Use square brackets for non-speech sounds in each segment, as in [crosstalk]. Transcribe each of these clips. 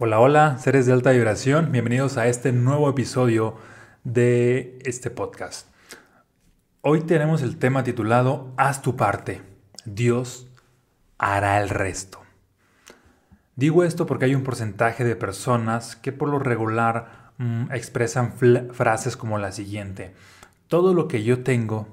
Hola, hola, seres de alta vibración, bienvenidos a este nuevo episodio de este podcast. Hoy tenemos el tema titulado Haz tu parte, Dios hará el resto. Digo esto porque hay un porcentaje de personas que por lo regular mm, expresan frases como la siguiente, todo lo que yo tengo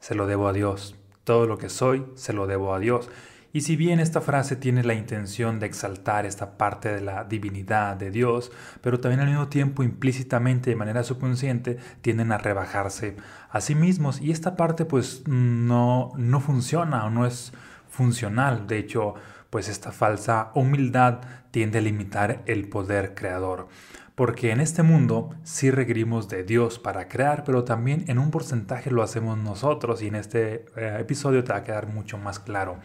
se lo debo a Dios, todo lo que soy se lo debo a Dios. Y si bien esta frase tiene la intención de exaltar esta parte de la divinidad de Dios, pero también al mismo tiempo implícitamente de manera subconsciente tienden a rebajarse a sí mismos y esta parte pues no, no funciona o no es funcional. De hecho, pues esta falsa humildad tiende a limitar el poder creador. Porque en este mundo sí requerimos de Dios para crear, pero también en un porcentaje lo hacemos nosotros y en este eh, episodio te va a quedar mucho más claro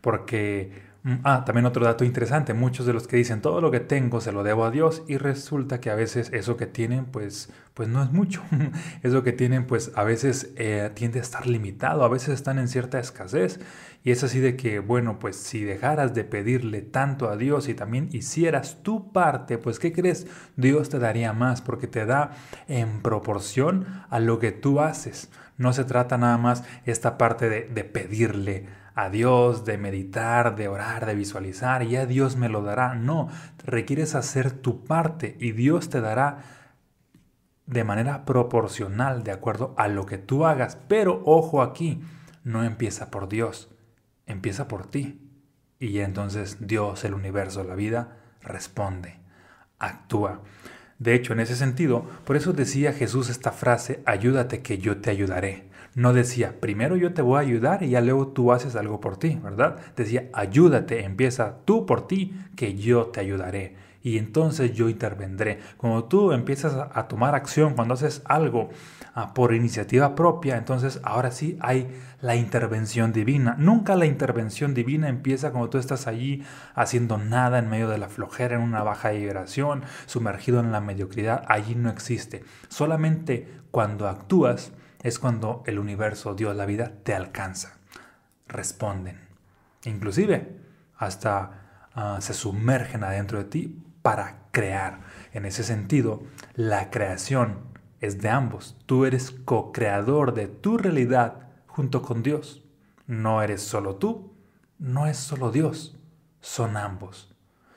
porque, mm, ah, también otro dato interesante, muchos de los que dicen todo lo que tengo se lo debo a Dios y resulta que a veces eso que tienen pues, pues no es mucho, [laughs] eso que tienen pues a veces eh, tiende a estar limitado, a veces están en cierta escasez y es así de que, bueno, pues si dejaras de pedirle tanto a Dios y también hicieras tu parte, pues ¿qué crees? Dios te daría más porque te da en proporción a lo que tú haces. No se trata nada más esta parte de, de pedirle a Dios, de meditar, de orar, de visualizar, ya Dios me lo dará. No, requieres hacer tu parte y Dios te dará de manera proporcional, de acuerdo a lo que tú hagas. Pero ojo aquí, no empieza por Dios, empieza por ti. Y entonces Dios, el universo, la vida, responde, actúa. De hecho, en ese sentido, por eso decía Jesús esta frase, ayúdate que yo te ayudaré. No decía, primero yo te voy a ayudar y ya luego tú haces algo por ti, ¿verdad? Decía, ayúdate, empieza tú por ti, que yo te ayudaré. Y entonces yo intervendré. Cuando tú empiezas a tomar acción, cuando haces algo ah, por iniciativa propia, entonces ahora sí hay la intervención divina. Nunca la intervención divina empieza cuando tú estás allí haciendo nada en medio de la flojera, en una baja vibración, sumergido en la mediocridad. Allí no existe. Solamente cuando actúas, es cuando el universo, Dios, la vida, te alcanza. Responden. Inclusive hasta ah, se sumergen adentro de ti para crear. En ese sentido, la creación es de ambos. Tú eres co-creador de tu realidad junto con Dios. No eres solo tú, no es solo Dios, son ambos.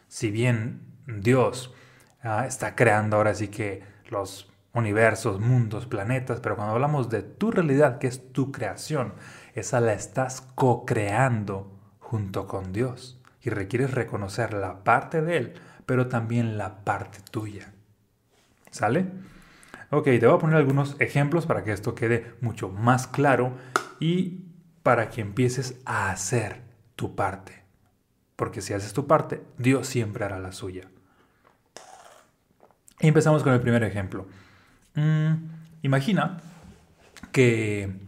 Si bien Dios ah, está creando ahora sí que los universos, mundos, planetas, pero cuando hablamos de tu realidad, que es tu creación, esa la estás co-creando junto con Dios y requieres reconocer la parte de Él, pero también la parte tuya. ¿Sale? Ok, te voy a poner algunos ejemplos para que esto quede mucho más claro y para que empieces a hacer tu parte. Porque si haces tu parte, Dios siempre hará la suya. Y empezamos con el primer ejemplo. Mm, imagina que,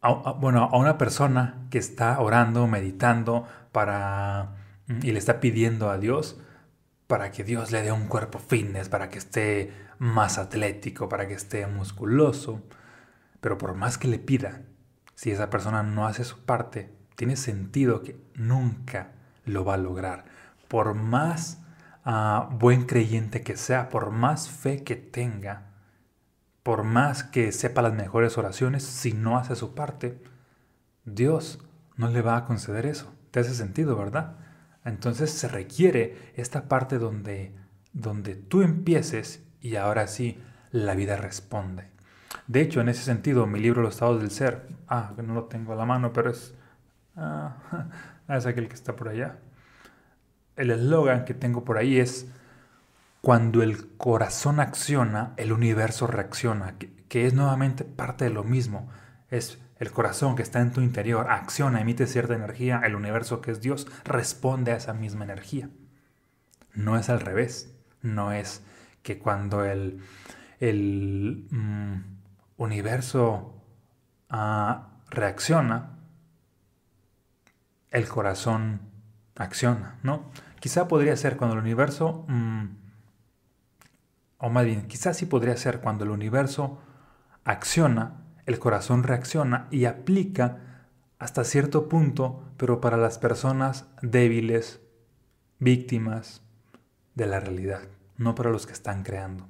a, bueno, a una persona que está orando, meditando para, mm, y le está pidiendo a Dios para que Dios le dé un cuerpo fitness, para que esté más atlético, para que esté musculoso. Pero por más que le pida, si esa persona no hace su parte, tiene sentido que nunca lo va a lograr. Por más buen creyente que sea, por más fe que tenga, por más que sepa las mejores oraciones, si no hace su parte, Dios no le va a conceder eso. ¿Te hace sentido, verdad? Entonces se requiere esta parte donde, donde tú empieces y ahora sí la vida responde. De hecho, en ese sentido, mi libro Los estados del ser, ah, no lo tengo a la mano, pero es, ah, [laughs] es aquel que está por allá el eslogan que tengo por ahí es, cuando el corazón acciona, el universo reacciona, que, es nuevamente parte de lo mismo. Es el corazón que está en tu interior, acciona, emite cierta energía, el universo que es Dios responde a esa misma energía. No es al revés, no es que cuando el, el mm, universo ah, reacciona, el corazón acciona, ¿no? Quizá podría ser cuando el universo, mm, o más bien, quizás sí podría ser cuando el universo acciona, el corazón reacciona y aplica hasta cierto punto, pero para las personas débiles, víctimas, de la realidad, no para los que están creando.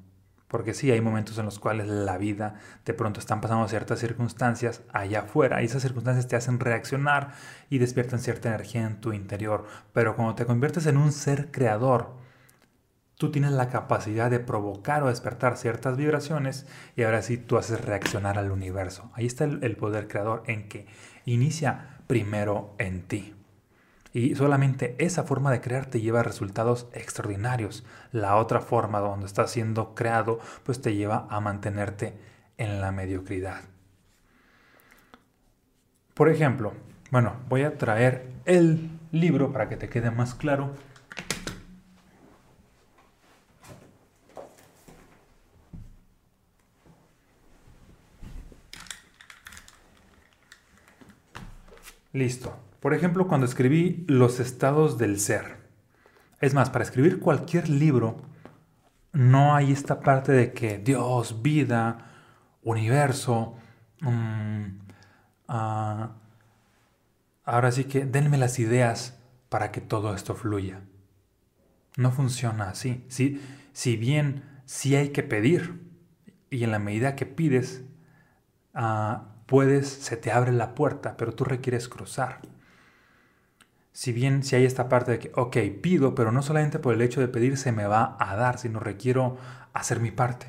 Porque sí, hay momentos en los cuales la vida de pronto están pasando ciertas circunstancias allá afuera y esas circunstancias te hacen reaccionar y despiertan cierta energía en tu interior. Pero cuando te conviertes en un ser creador, tú tienes la capacidad de provocar o despertar ciertas vibraciones y ahora sí tú haces reaccionar al universo. Ahí está el, el poder creador en que inicia primero en ti. Y solamente esa forma de crear te lleva a resultados extraordinarios. La otra forma donde estás siendo creado, pues te lleva a mantenerte en la mediocridad. Por ejemplo, bueno, voy a traer el libro para que te quede más claro. Listo. Por ejemplo, cuando escribí Los estados del ser. Es más, para escribir cualquier libro, no hay esta parte de que Dios, vida, universo, mm, ah, ahora sí que denme las ideas para que todo esto fluya. No funciona así. Si, si bien sí hay que pedir, y en la medida que pides, uh, puedes, se te abre la puerta, pero tú requieres cruzar si bien si hay esta parte de que, ok, pido, pero no solamente por el hecho de pedir se me va a dar, sino requiero hacer mi parte.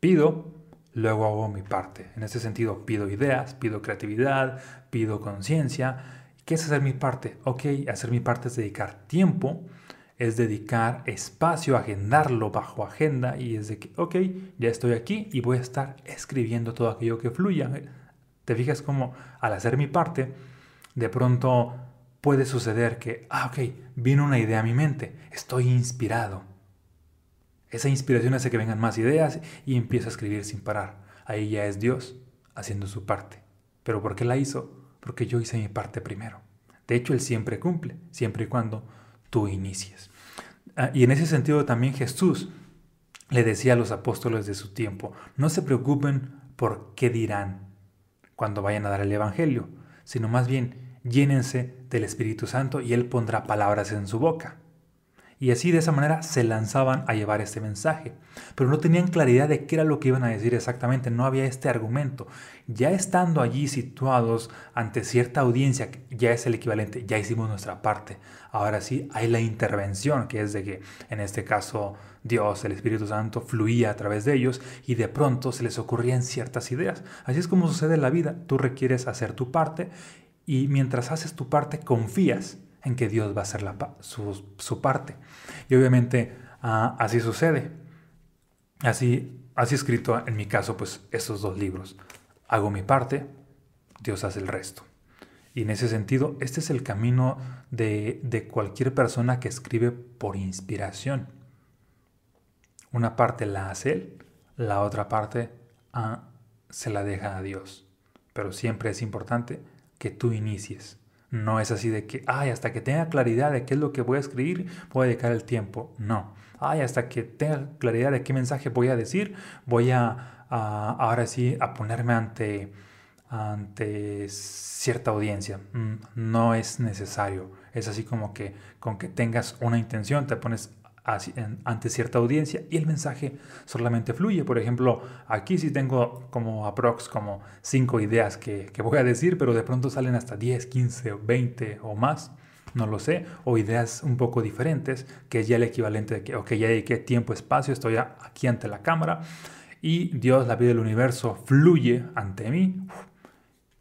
Pido, luego hago mi parte. En ese sentido, pido ideas, pido creatividad, pido conciencia. ¿Qué es hacer mi parte? Ok, hacer mi parte es dedicar tiempo, es dedicar espacio, agendarlo bajo agenda y es de que, ok, ya estoy aquí y voy a estar escribiendo todo aquello que fluya. ¿Te fijas cómo al hacer mi parte, de pronto puede suceder que, ah, ok, vino una idea a mi mente, estoy inspirado. Esa inspiración hace que vengan más ideas y empiezo a escribir sin parar. Ahí ya es Dios haciendo su parte. ¿Pero por qué la hizo? Porque yo hice mi parte primero. De hecho, Él siempre cumple, siempre y cuando tú inicies. Ah, y en ese sentido también Jesús le decía a los apóstoles de su tiempo, no se preocupen por qué dirán cuando vayan a dar el Evangelio, sino más bien llénense del Espíritu Santo y Él pondrá palabras en su boca. Y así de esa manera se lanzaban a llevar este mensaje. Pero no tenían claridad de qué era lo que iban a decir exactamente, no había este argumento. Ya estando allí situados ante cierta audiencia, ya es el equivalente, ya hicimos nuestra parte. Ahora sí hay la intervención, que es de que en este caso Dios, el Espíritu Santo, fluía a través de ellos y de pronto se les ocurrían ciertas ideas. Así es como sucede en la vida. Tú requieres hacer tu parte y mientras haces tu parte confías en que Dios va a hacer la, su, parte. Y obviamente ah, así sucede. Así, así escrito en mi caso, pues estos dos libros. Hago mi parte, Dios hace el resto. Y en ese sentido, este es el camino de, de cualquier persona que escribe por inspiración. Una parte la hace él, la otra parte ah, se la deja a Dios. Pero siempre es importante que tú inicies. No es así de que, ay, hasta que tenga claridad de qué es lo que voy a escribir, voy a dedicar el tiempo. No. Ay, hasta que tenga claridad de qué mensaje voy a decir, voy a, ahora sí a ponerme ante, ante cierta audiencia. Mm, no es necesario. Es así como que con que tengas una intención, te pones ante cierta audiencia y el mensaje solamente fluye. Por ejemplo, aquí sí tengo como aprox como cinco ideas que, voy a decir, pero de pronto salen hasta 10, 15, 20 o más, no lo sé, o ideas un poco diferentes, que es ya el equivalente de que, ok, ya dediqué tiempo, espacio, estoy aquí ante la cámara y Dios, la vida del universo, fluye ante mí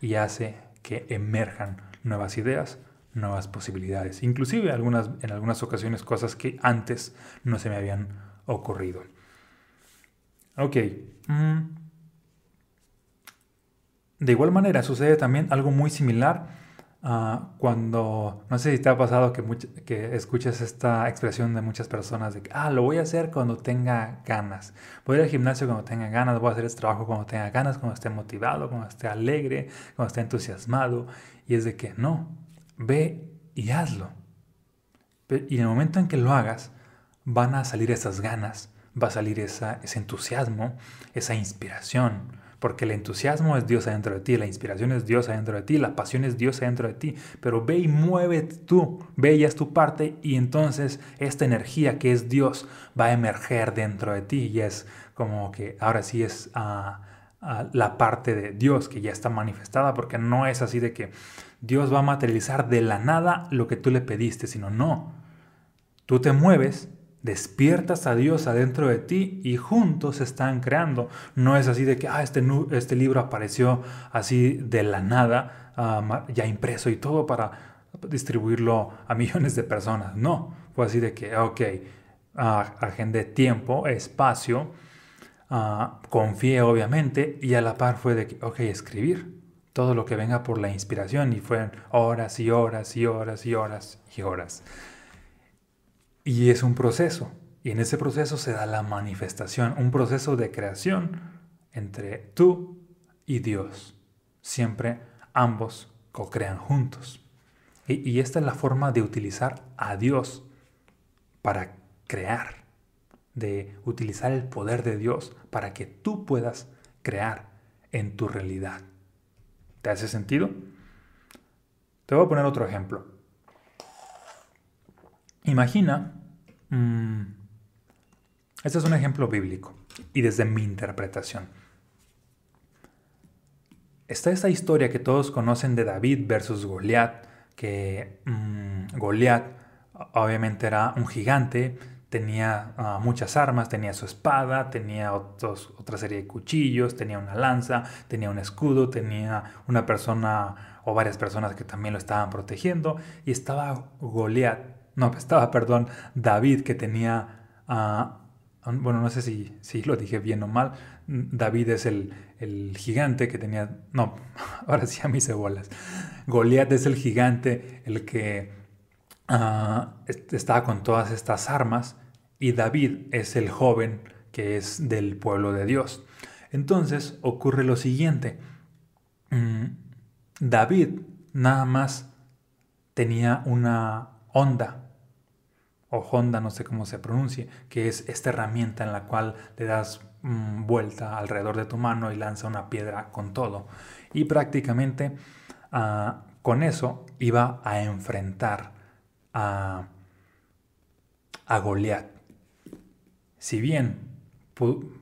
y hace que emerjan nuevas ideas, nuevas posibilidades, inclusive algunas, en algunas ocasiones cosas que antes no se me habían ocurrido. Ok. Mm. De igual manera sucede también algo muy similar ah, cuando, no sé si te ha pasado que, que escuchas esta expresión de muchas personas de que, ah, lo voy a hacer cuando tenga ganas. Voy a ir al gimnasio cuando tenga ganas, voy a hacer este trabajo cuando tenga ganas, cuando esté motivado, cuando esté alegre, cuando esté entusiasmado. Y es de que no, ve y hazlo. Y en el momento en que lo hagas, van a salir esas ganas, va a salir ese entusiasmo, esa inspiración, porque el entusiasmo es Dios adentro de ti, la inspiración es Dios adentro de ti, la pasión es Dios adentro de ti, pero ve y mueve tú, ve y haz tu parte y entonces esta energía que es Dios va a emerger dentro de ti y es como que ahora sí es ah, la parte de Dios que ya está manifestada, porque no es así de que Dios va a materializar de la nada lo que tú le pediste, sino no, tú te mueves despiertas a Dios adentro de ti y juntos se están creando. No es así de que, ah, este, este libro apareció así de la nada, ah, ya impreso y todo para distribuirlo a [laughs] millones de personas. No, fue así de que, ok, uh, agendé tiempo, espacio, uh, confié obviamente y a la par fue de que, ok, escribir todo lo que venga por la inspiración y fueron horas y horas y horas y horas y horas. Y es un proceso. Y en ese proceso se da la manifestación, un proceso de creación entre tú y Dios. Siempre ambos co-crean juntos. Y, y, esta es la forma de utilizar a Dios para crear, de utilizar el poder de Dios para que tú puedas crear en tu realidad. ¿Te hace sentido? Te voy a poner otro ejemplo. Imagina, mm, este es un ejemplo bíblico y desde mi interpretación. Está esta historia que todos conocen de David versus Goliat, que mm, Goliat obviamente era un gigante, tenía ah, muchas armas, tenía su espada, tenía otra serie de cuchillos, tenía una lanza, tenía un escudo, tenía una persona o varias personas que también lo estaban protegiendo y estaba Goliat no, [laughs] estaba, perdón, David que tenía, uh, bueno, no sé si, si lo dije bien o mal, David es el, el gigante que tenía, no, [laughs] ahora sí a mis bolas. Goliat es el gigante, el que uh, estaba con todas estas armas, y David es el joven que es del pueblo de Dios. Entonces ocurre lo siguiente, mm, David nada más tenía una onda o Honda, no sé cómo se pronuncie, que es esta herramienta en la cual le das mm, vuelta alrededor de tu mano y lanza una piedra con todo. Y prácticamente ah, con eso iba a enfrentar a, a Goliat. Si bien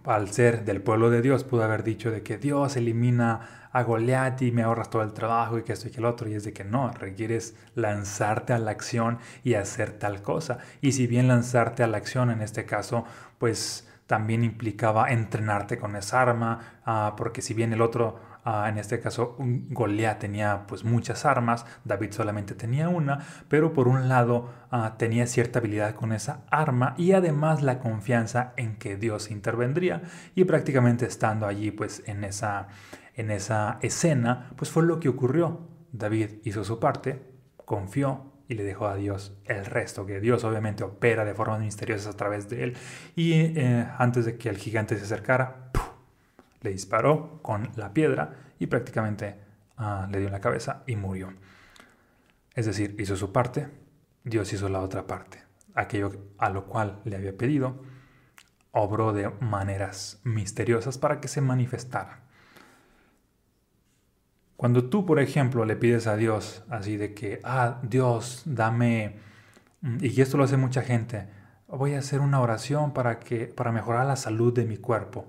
al ser del pueblo de Dios pudo haber dicho de que Dios elimina a Goliat y me ahorras todo el trabajo y que esto y que el otro. Y es de que no, requieres lanzarte a la acción y hacer tal cosa. Y si bien lanzarte a la acción en este caso, pues también implicaba entrenarte con esa arma, ah, porque si bien el otro, ah, en este caso Goliat tenía pues muchas armas, David solamente tenía una, pero por un lado ah, tenía cierta habilidad con esa arma y además la confianza en que Dios intervendría y prácticamente estando allí pues en esa en esa escena, pues fue lo que ocurrió. David hizo su parte, confió y le dejó a Dios el resto, que Dios obviamente opera de formas misteriosas a través de él. Y eh, antes de que el gigante se acercara, le disparó con la piedra y prácticamente ah, le dio en la cabeza y murió. Es decir, hizo su parte, Dios hizo la otra parte. Aquello a lo cual le había pedido, obró de maneras misteriosas para que se manifestara. Cuando tú, por ejemplo, le pides a Dios así de que, ah, Dios, dame, mm, y esto lo hace mucha gente, voy a hacer una oración para, que, para mejorar la salud de mi cuerpo.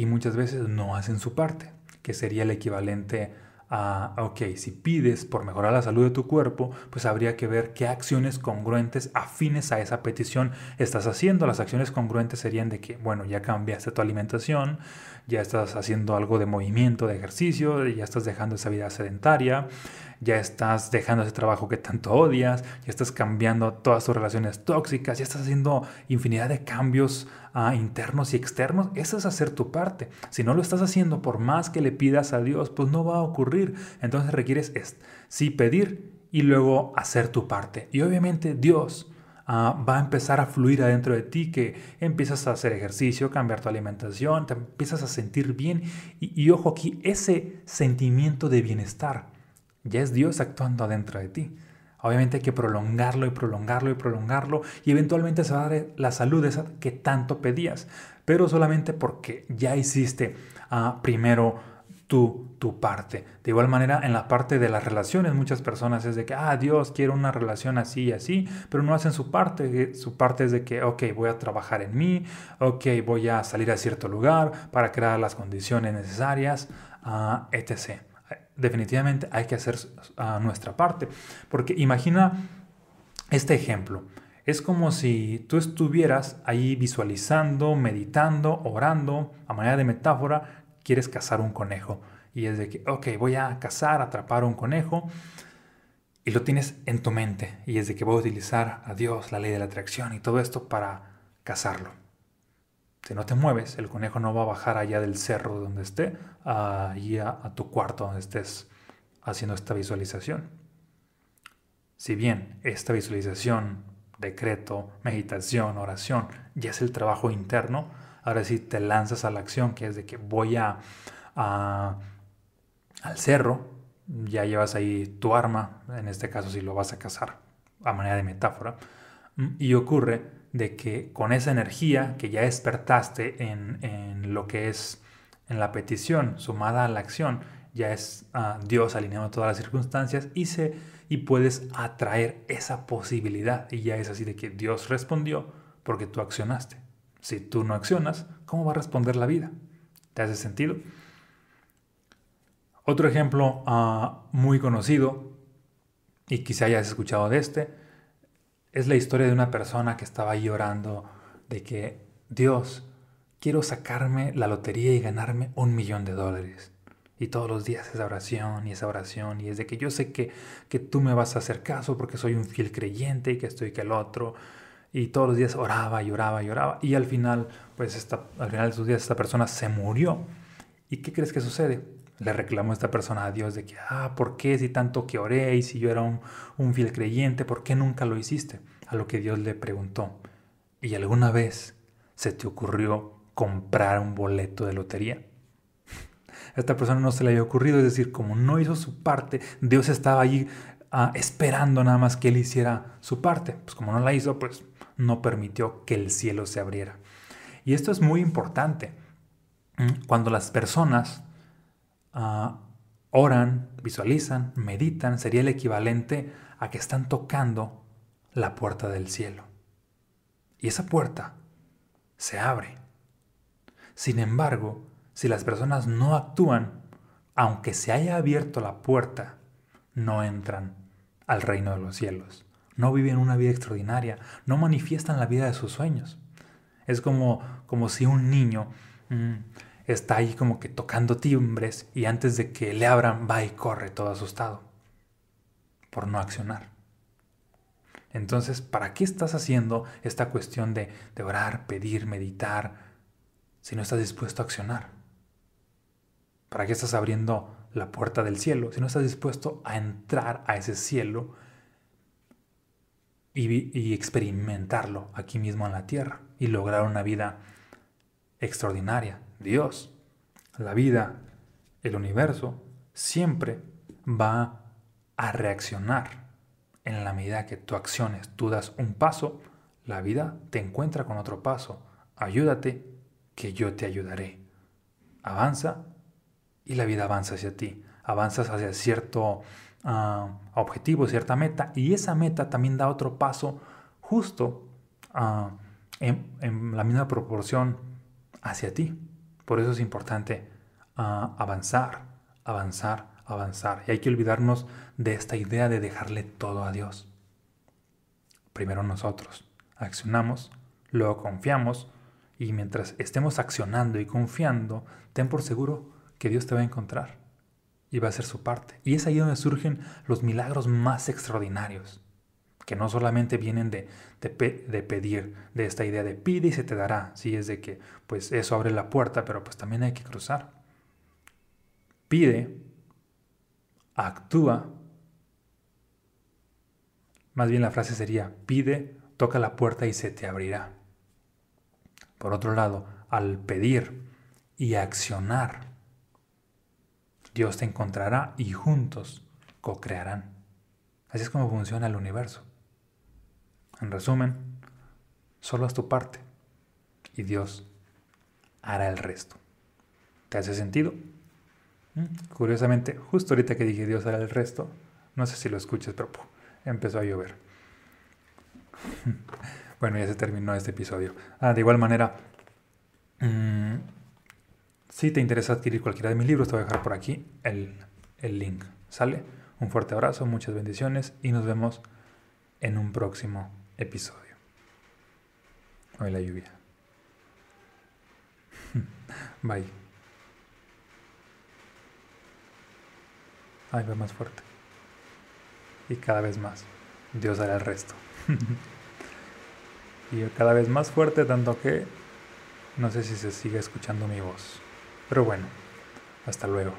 Y muchas veces no hacen su parte, que sería el equivalente a, ok, si pides por mejorar la salud de tu cuerpo, pues habría que ver qué acciones congruentes afines a esa petición estás haciendo. Las acciones congruentes serían de que, bueno, ya cambiaste tu alimentación, ya estás haciendo algo de movimiento, de ejercicio, ya estás dejando esa vida sedentaria, ya estás dejando ese trabajo que tanto odias, ya estás cambiando todas tus relaciones tóxicas, ya estás haciendo infinidad de cambios ah, internos y externos. Eso es hacer tu parte. Si no lo estás haciendo, por más que le pidas a Dios, pues no va a ocurrir. Entonces requieres sí pedir y luego hacer tu parte. Y obviamente Dios Ah, va a empezar a fluir adentro de ti, que empiezas a hacer ejercicio, cambiar tu alimentación, te empiezas a sentir bien. Y, y ojo aquí, ese sentimiento de bienestar ya es Dios actuando adentro de ti. Obviamente hay que prolongarlo y prolongarlo y prolongarlo y eventualmente se va a dar la salud esa que tanto pedías, pero solamente porque ya hiciste uh, primero tu, tu parte. De igual manera, en la parte de las relaciones, muchas personas es de que, ah, Dios quiere una relación así y así, pero no hacen su parte. Su parte es de que, ok, voy a trabajar en mí, ok, voy a salir a cierto lugar para crear las condiciones necesarias, uh, etc definitivamente hay que hacer nuestra parte. Porque imagina este ejemplo. Es como si tú estuvieras ahí visualizando, meditando, orando, a manera de metáfora, quieres cazar un conejo. Y es de que, ok, voy a cazar, atrapar un conejo. Y lo tienes en tu mente. Y es de que voy a utilizar a Dios, la ley de la atracción y todo esto para cazarlo. Si no te mueves, el conejo no va a bajar allá del cerro donde esté, ahí a, a tu cuarto donde estés haciendo esta visualización. Si bien esta visualización, decreto, meditación, oración, ya es el trabajo interno, ahora sí te lanzas a la acción, que es de que voy a, al cerro, ya llevas ahí tu arma, en este caso si lo vas a cazar, a manera de metáfora, y ocurre de que con esa energía que ya despertaste en, en lo que es en la petición sumada a la acción, ya es ah, Dios alineando todas las circunstancias y, se, y puedes atraer esa posibilidad. Y ya es así de que Dios respondió porque tú accionaste. Si tú no accionas, ¿cómo va a responder la vida? ¿Te hace sentido? Otro ejemplo ah, muy conocido, y quizá hayas escuchado de este, es la historia de una persona que estaba llorando de que Dios, quiero sacarme la lotería y ganarme un millón de dólares. Y todos los días esa oración y esa oración. Y es de que yo sé que, que tú me vas a hacer caso porque soy un fiel creyente y que estoy que el otro. Y todos los días oraba y oraba y oraba. Al final, pues esta, al final de sus días esta persona se murió. ¿Y qué crees que sucede? le reclamó esta persona a Dios de que, ah, ¿por qué si tanto que oré y si yo era un, un fiel creyente, ¿por qué nunca lo hiciste? A lo que Dios le preguntó, ¿y alguna vez se te ocurrió comprar un boleto de lotería? A [laughs] esta persona no se le había ocurrido, es decir, como no hizo su parte, Dios estaba allí ah, esperando nada más que él hiciera su parte. Pues como no la hizo, pues no permitió que el cielo se abriera. Y esto es muy importante. Cuando las personas Ah, oran, visualizan, meditan, sería el equivalente a que están tocando la puerta del cielo. Y esa puerta se abre. Sin embargo, si las personas no actúan, aunque se haya abierto la puerta, no entran al reino de los cielos. No viven una vida extraordinaria, no manifiestan la vida de sus sueños. Es como, como si un niño mm, está ahí como que tocando timbres y antes de que le abran va y corre todo asustado por no accionar. Entonces, ¿para qué estás haciendo esta cuestión de, de orar, pedir, meditar, si no estás dispuesto a accionar? ¿Para qué estás abriendo la puerta del cielo si no estás dispuesto a entrar a ese cielo y, experimentarlo aquí mismo en la tierra y lograr una vida extraordinaria, Dios, la vida, el universo, siempre va a reaccionar en la medida que tú acciones. Tú das un paso, la vida te encuentra con otro paso. Ayúdate, que yo te ayudaré. Avanza y la vida avanza hacia ti. Avanzas hacia cierto ah, objetivo, cierta meta, y esa meta también da otro paso justo en, en la misma proporción hacia ti. Por eso es importante ah, avanzar, avanzar, avanzar. Y hay que olvidarnos de esta idea de dejarle todo a Dios. Primero nosotros accionamos, luego confiamos y mientras estemos accionando y confiando, ten por seguro que Dios te va a encontrar y va a hacer su parte. Y es ahí donde surgen los milagros más extraordinarios que no solamente vienen de, de, pedir, de esta idea de pide y se te dará, si es de que pues eso abre la puerta, pero pues también hay que cruzar. Pide, actúa, más bien la frase sería pide, toca la puerta y se te abrirá. Por otro lado, al pedir y accionar, Dios te encontrará y juntos co-crearán. Así es como funciona el universo. En resumen, solo haz tu parte y Dios hará el resto. ¿Te hace sentido? Mm, curiosamente, justo ahorita que dije Dios hará el resto, no sé si lo escuchas, pero empezó a llover. [laughs] bueno, ya se terminó este episodio. Ah, de igual manera, mmm, si te interesa adquirir cualquiera de mis libros, te voy a dejar por aquí el, el link. ¿Sale? Un fuerte abrazo, muchas bendiciones y nos vemos en un próximo episodio. Hoy la lluvia. [laughs] Bye. Ay, va más fuerte. Y cada vez más. Dios hará el resto. [laughs] y cada vez más fuerte, tanto que no sé si se sigue escuchando mi voz. Pero bueno, hasta luego.